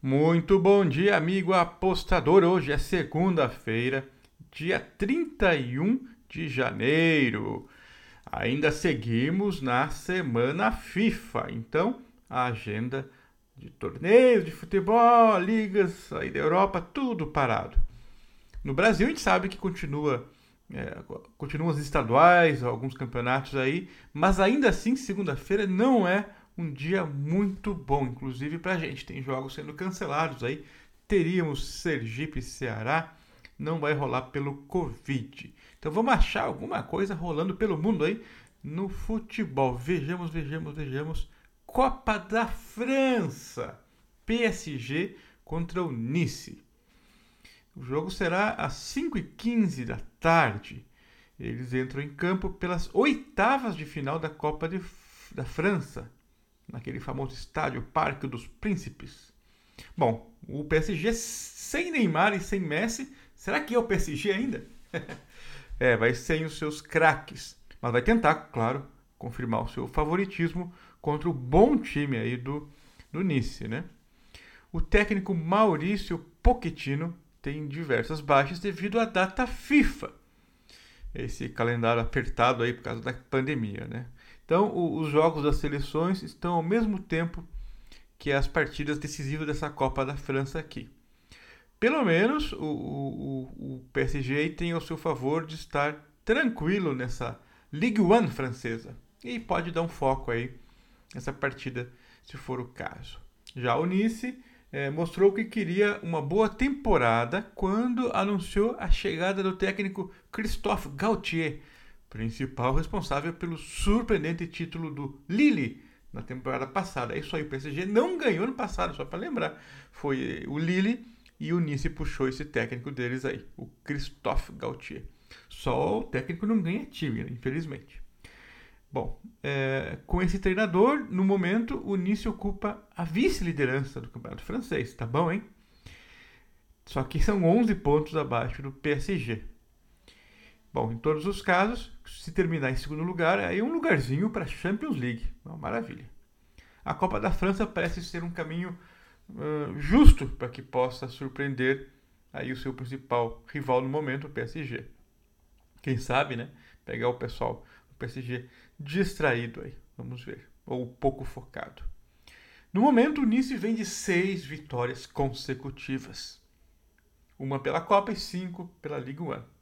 Muito bom dia, amigo apostador. Hoje é segunda-feira, dia 31 de janeiro. Ainda seguimos na semana FIFA, então a agenda de torneios de futebol, ligas aí da Europa, tudo parado. No Brasil a gente sabe que continua é, continuam os estaduais, alguns campeonatos aí, mas ainda assim segunda-feira não é um dia muito bom, inclusive para a gente. Tem jogos sendo cancelados aí. Teríamos Sergipe e Ceará, não vai rolar pelo Covid. Então vamos achar alguma coisa rolando pelo mundo aí no futebol. Vejamos, vejamos, vejamos. Copa da França. PSG contra o Nice. O jogo será às 5h15 da tarde. Eles entram em campo pelas oitavas de final da Copa de, da França naquele famoso estádio Parque dos Príncipes. Bom, o PSG sem Neymar e sem Messi, será que é o PSG ainda? é, vai sem os seus craques, mas vai tentar, claro, confirmar o seu favoritismo contra o bom time aí do, do Nice, né? O técnico Maurício Pochettino tem diversas baixas devido à data FIFA. Esse calendário apertado aí por causa da pandemia, né? Então, o, os jogos das seleções estão ao mesmo tempo que as partidas decisivas dessa Copa da França aqui. Pelo menos o, o, o PSG tem ao seu favor de estar tranquilo nessa Ligue 1 francesa e pode dar um foco aí nessa partida, se for o caso. Já o Nice é, mostrou que queria uma boa temporada quando anunciou a chegada do técnico Christophe Gauthier principal responsável pelo surpreendente título do Lille na temporada passada. É isso aí, o PSG não ganhou no passado, só para lembrar. Foi o Lille e o Nice puxou esse técnico deles aí, o Christophe Gauthier. Só o técnico não ganha time, né? infelizmente. Bom, é, com esse treinador, no momento, o Nice ocupa a vice-liderança do campeonato francês. Tá bom, hein? Só que são 11 pontos abaixo do PSG. Bom, em todos os casos, se terminar em segundo lugar, aí é um lugarzinho para a Champions League. Uma maravilha. A Copa da França parece ser um caminho uh, justo para que possa surpreender aí o seu principal rival no momento, o PSG. Quem sabe, né? Pegar o pessoal do PSG distraído aí. Vamos ver. Ou pouco focado. No momento, o Nice vem de seis vitórias consecutivas. Uma pela Copa e cinco pela Liga 1.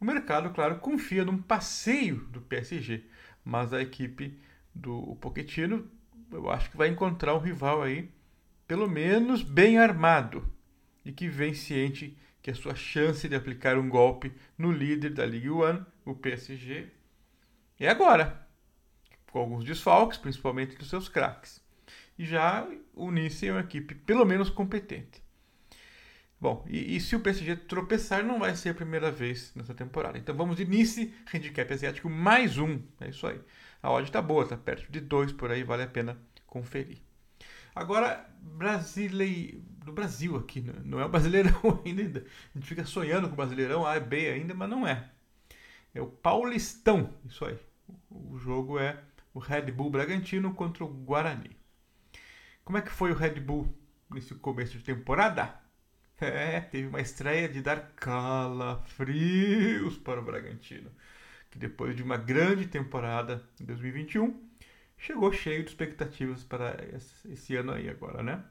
O mercado, claro, confia num passeio do PSG, mas a equipe do Pochettino, eu acho que vai encontrar um rival aí, pelo menos bem armado, e que vem ciente que a sua chance de aplicar um golpe no líder da Ligue 1, o PSG, é agora, com alguns desfalques, principalmente dos seus craques. E já o Nice é uma equipe pelo menos competente. Bom, e, e, se o PSG tropeçar, não vai ser a primeira vez nessa temporada. Então vamos de Nice, handicap asiático mais um. É isso aí. A odd tá boa, tá perto de dois por aí, vale a pena conferir. Agora, Brasilei... no Brasil aqui, né? não é o Brasileirão ainda. A gente fica sonhando com o Brasileirão, A e B ainda, mas não é. É o Paulistão, isso aí. O jogo é o Red Bull Bragantino contra o Guarani. Como é que foi o Red Bull nesse começo de temporada? É, teve uma estreia de dar calafrios para o Bragantino, que depois de uma grande temporada em 2021, chegou cheio de expectativas para esse ano aí agora, né?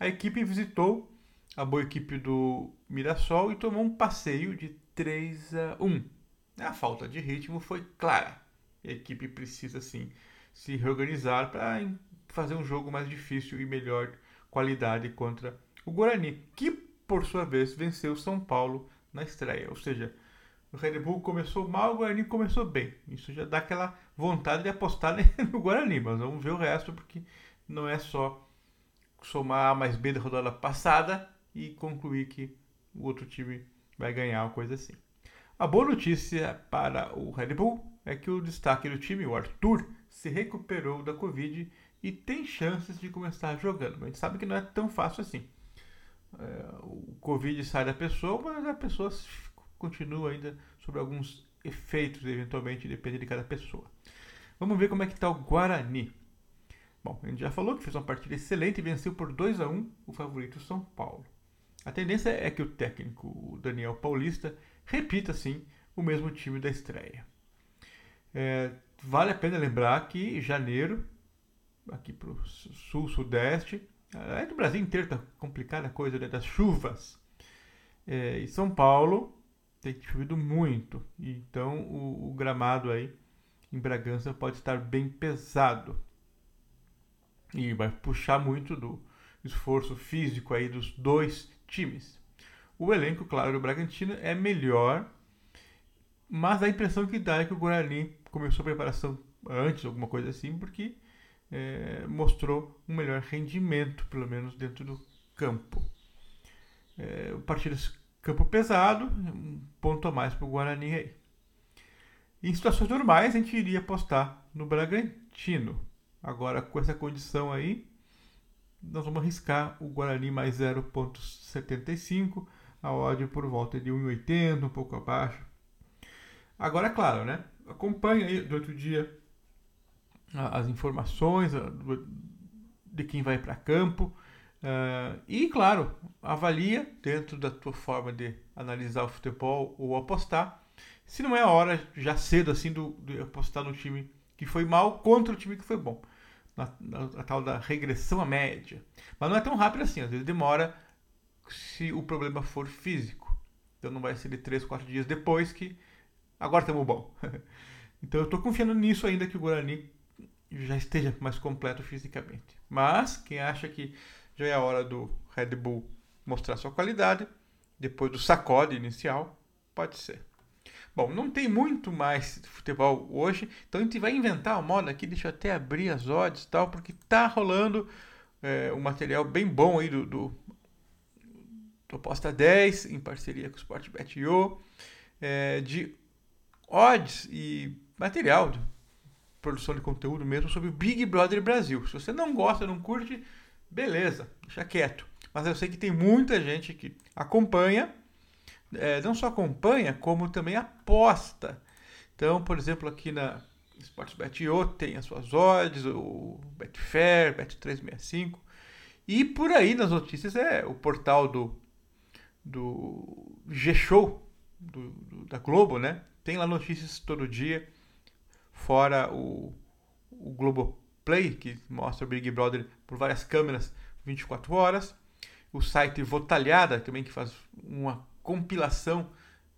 A equipe visitou a boa equipe do Mirassol e tomou um passeio de 3 a 1. A falta de ritmo foi clara. A equipe precisa sim se reorganizar para fazer um jogo mais difícil e melhor qualidade contra o Guarani, que por sua vez, venceu o São Paulo na estreia. Ou seja, o Red Bull começou mal, o Guarani começou bem. Isso já dá aquela vontade de apostar no Guarani, mas vamos ver o resto, porque não é só somar A mais B da rodada passada e concluir que o outro time vai ganhar uma coisa assim. A boa notícia para o Red Bull é que o destaque do time, o Arthur, se recuperou da Covid e tem chances de começar jogando. Mas a gente sabe que não é tão fácil assim é, o Covid sai da pessoa, mas a pessoa continua ainda sobre alguns efeitos, eventualmente, depende de cada pessoa. Vamos ver como é que está o Guarani. Bom, a gente já falou que fez uma partida excelente e venceu por 2 a 1 o favorito São Paulo. A tendência é que o técnico o Daniel Paulista repita, sim, o mesmo time da estreia. É, vale a pena lembrar que janeiro, aqui para o sul-sudeste, é do Brasil inteiro está complicada a coisa né, das chuvas. É, e São Paulo tem chovido muito, então o, o gramado aí em Bragança pode estar bem pesado e vai puxar muito do esforço físico aí dos dois times. O elenco, claro, do Bragantino é melhor, mas a impressão que dá é que o Guarani começou a preparação antes, alguma coisa assim, porque é, mostrou um melhor rendimento, pelo menos dentro do campo. É, partidas campo pesado, um ponto a mais para o Guarani aí. Em situações normais, a gente iria apostar no Bragantino. Agora, com essa condição aí, nós vamos arriscar o Guarani mais 0,75, a odd por volta de 1,80, um pouco abaixo. Agora, claro, né? Acompanhe aí durante o dia as informações de quem vai para campo. Uh, e, claro, avalia dentro da tua forma de analisar o futebol ou apostar. Se não é a hora, já cedo, assim, do, de apostar no time que foi mal contra o time que foi bom. Na, na, na, tal da regressão à média. Mas não é tão rápido assim, às vezes demora se o problema for físico. Então não vai ser de 3, 4 dias depois que agora estamos bom. então eu estou confiando nisso ainda que o Guarani já esteja mais completo fisicamente. Mas quem acha que já é a hora do Red Bull mostrar sua qualidade, depois do sacode inicial, pode ser. Bom, não tem muito mais futebol hoje, então a gente vai inventar uma moda aqui, deixa eu até abrir as odds e tal, porque tá rolando é, um material bem bom aí do, do, do Aposta 10, em parceria com o Sportbet.io, é, de odds e material produção de conteúdo mesmo sobre o Big Brother Brasil. Se você não gosta, não curte, beleza, deixa quieto. Mas eu sei que tem muita gente que acompanha é, não só acompanha, como também aposta. Então, por exemplo, aqui na Sportsbet.io tem as suas odds, o Betfair, Bet365. E por aí nas notícias é o portal do, do G-Show do, do, da Globo, né? Tem lá notícias todo dia, fora o, o Globoplay, que mostra o Big Brother por várias câmeras 24 horas. O site Votalhada, também que faz uma compilação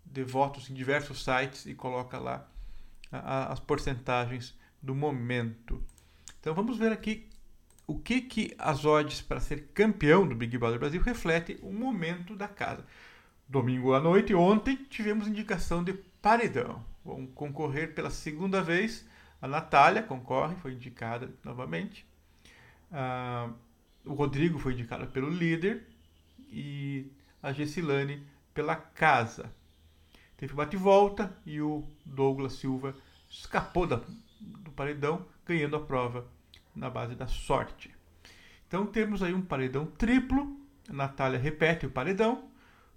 de votos em diversos sites e coloca lá a, a, as porcentagens do momento. Então vamos ver aqui o que, que as odds para ser campeão do Big Brother Brasil reflete o momento da casa. Domingo à noite, ontem, tivemos indicação de paredão. Vão concorrer pela segunda vez. A Natália concorre, foi indicada novamente. Ah, o Rodrigo foi indicado pelo líder. E a Gessilane pela casa. Teve bate-volta e o Douglas Silva escapou da, do paredão, ganhando a prova na base da sorte. Então temos aí um paredão triplo. A Natália repete o paredão.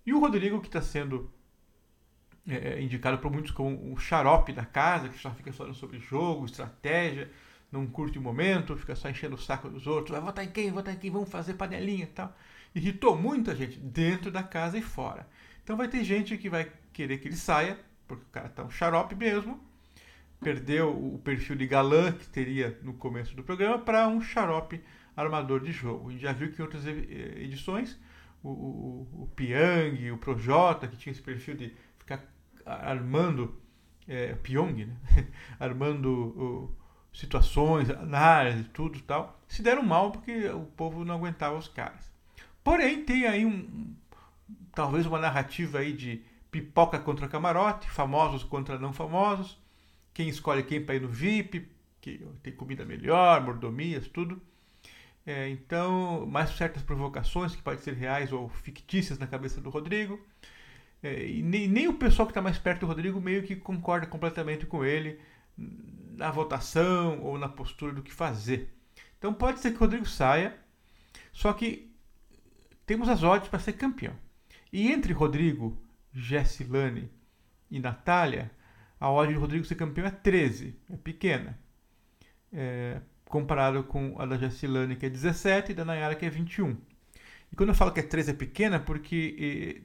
E o Rodrigo, que está sendo é, indicado por muitos como o xarope da casa, que só fica falando sobre jogo, estratégia, não curte o momento, fica só enchendo o saco dos outros. Vai votar em quem? Votar em quem? Vamos fazer panelinha e tal. Irritou muita gente dentro da casa e fora. Então vai ter gente que vai querer que ele saia, porque o cara tá um xarope mesmo, perdeu o perfil de galã que teria no começo do programa para um xarope armador de jogo. A gente já viu que em outras edições o, o, o Piang, o Projota, que tinha esse perfil de armando, é, Pyong, né? armando o, situações, análise, tudo tal, se deram mal porque o povo não aguentava os caras. Porém, tem aí um, talvez uma narrativa aí de pipoca contra camarote, famosos contra não famosos, quem escolhe quem para ir no VIP, que tem comida melhor, mordomias, tudo. É, então, mais certas provocações que podem ser reais ou fictícias na cabeça do Rodrigo. É, e nem, nem, o pessoal que está mais perto do Rodrigo meio que concorda completamente com ele na votação ou na postura do que fazer. Então pode ser que o Rodrigo saia, só que temos as odds para ser campeão. E entre Rodrigo, Jessilane e Natália, a odd de Rodrigo ser campeão é 13, é pequena. É, comparado com a da Jessilane, que é 17, e da Nayara, que é 21. E quando eu falo que é 3 é pequena, porque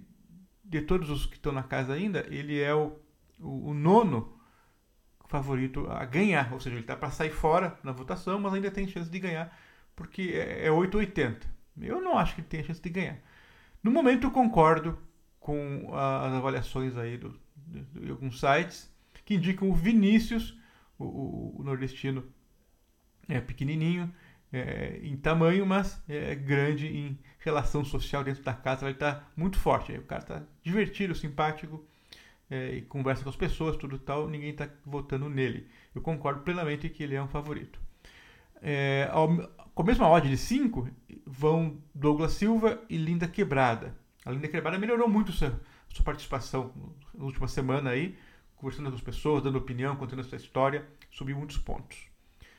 de todos os que estão na casa ainda, ele é o, o, o nono favorito a ganhar. Ou seja, ele está para sair fora na votação, mas ainda tem chance de ganhar, porque é, é 880. Eu não acho que ele tenha chance de ganhar. No momento, eu concordo com as avaliações aí do, de, de alguns sites que indicam o Vinícius, o, o, o nordestino, é pequenininho é, em tamanho, mas é grande em relação social dentro da casa. Ele está muito forte. O cara está divertido, simpático é, e conversa com as pessoas, tudo tal. Ninguém está votando nele. Eu concordo plenamente que ele é um favorito. É, ao, com a mesma odd de 5, vão Douglas Silva e Linda Quebrada. A Linda Quebrada melhorou muito sua, sua participação na última semana aí, conversando com as pessoas, dando opinião, contando a sua história, subiu muitos pontos.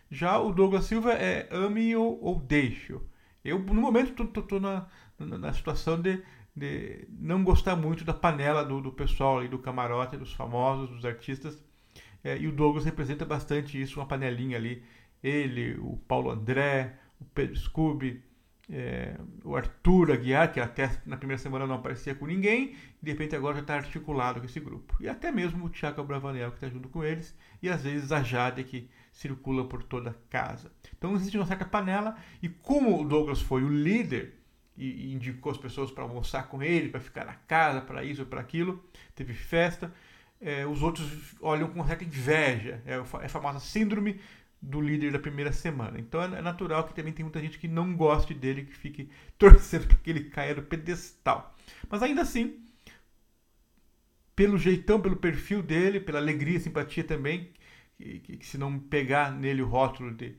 Já o Douglas Silva é ame ou, ou deixe. Eu, no momento, estou na, na, situação de, de não gostar muito da panela do, do pessoal ali, do camarote, dos famosos, dos artistas. É, e o Douglas representa bastante isso, uma panelinha ali. Ele, o Paulo André, o Pedro Scooby, é, o Arthur Aguiar, que até na primeira semana não aparecia com ninguém, de repente agora já está articulado com esse grupo. E até mesmo o Thiago Bravanel, que está junto com eles, e às vezes a Jade, que circula por toda a casa. Então existe uma certa panela, e como o Douglas foi o líder e, e indicou as pessoas para almoçar com ele, para ficar na casa, para isso, para aquilo, teve festa, é, os outros olham com certa inveja. É, é a famosa síndrome do líder da primeira semana. Então é natural que também tem muita gente que não goste dele, que fique torcendo para que ele caia do pedestal. Mas ainda assim, pelo jeitão, pelo perfil dele, pela alegria e simpatia também, que, que, que, se não pegar nele o rótulo de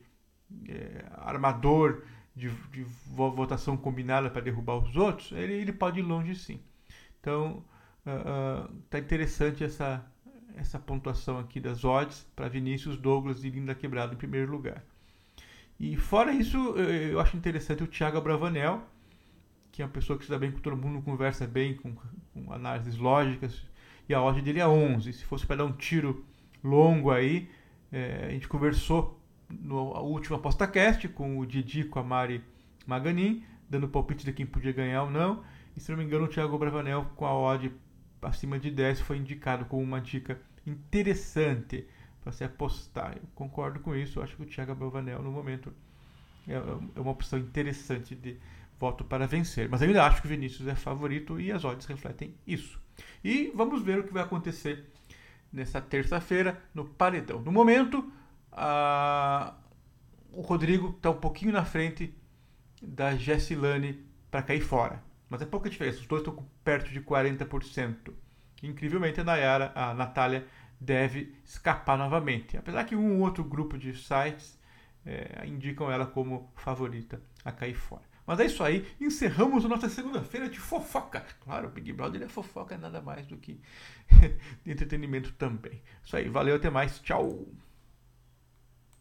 é, armador de, de, votação combinada para derrubar os outros, ele, ele pode ir longe sim. Então, uh, uh, tá interessante essa, essa pontuação aqui das odds para Vinícius, Douglas e Linda Quebrado em primeiro lugar. E fora isso, eu acho interessante o Thiago Bravanel, que é uma pessoa que se dá bem com todo mundo, conversa bem, com, com análises lógicas, e a odd dele é 11. Se fosse para dar um tiro longo aí. É, a gente conversou no último ApostaCast com o Didi, com a Mari Maganin, dando palpite de quem podia ganhar ou não. E se não me engano, o Thiago Bravanel, com a odd acima de 10, foi indicado como uma dica interessante para se apostar. Eu concordo com isso, acho que o Thiago Bravanel, no momento, é, é uma opção interessante de voto para vencer. Mas ainda acho que o Vinícius é favorito e as odds refletem isso. E vamos ver o que vai acontecer nessa terça-feira no Paredão. No momento, a... o Rodrigo está um pouquinho na frente da Jessilane para cair fora. Mas é pouca diferença, os dois estão perto de 40%. Incrivelmente, a Nayara, a Natália, deve escapar novamente. Apesar que um ou outro grupo de sites é, indicam ela como favorita a cair fora. Mas é isso aí, encerramos a nossa segunda-feira de fofoca. Claro, o Big Brother é fofoca, nada mais do que entretenimento também. Isso aí, valeu, até mais, tchau!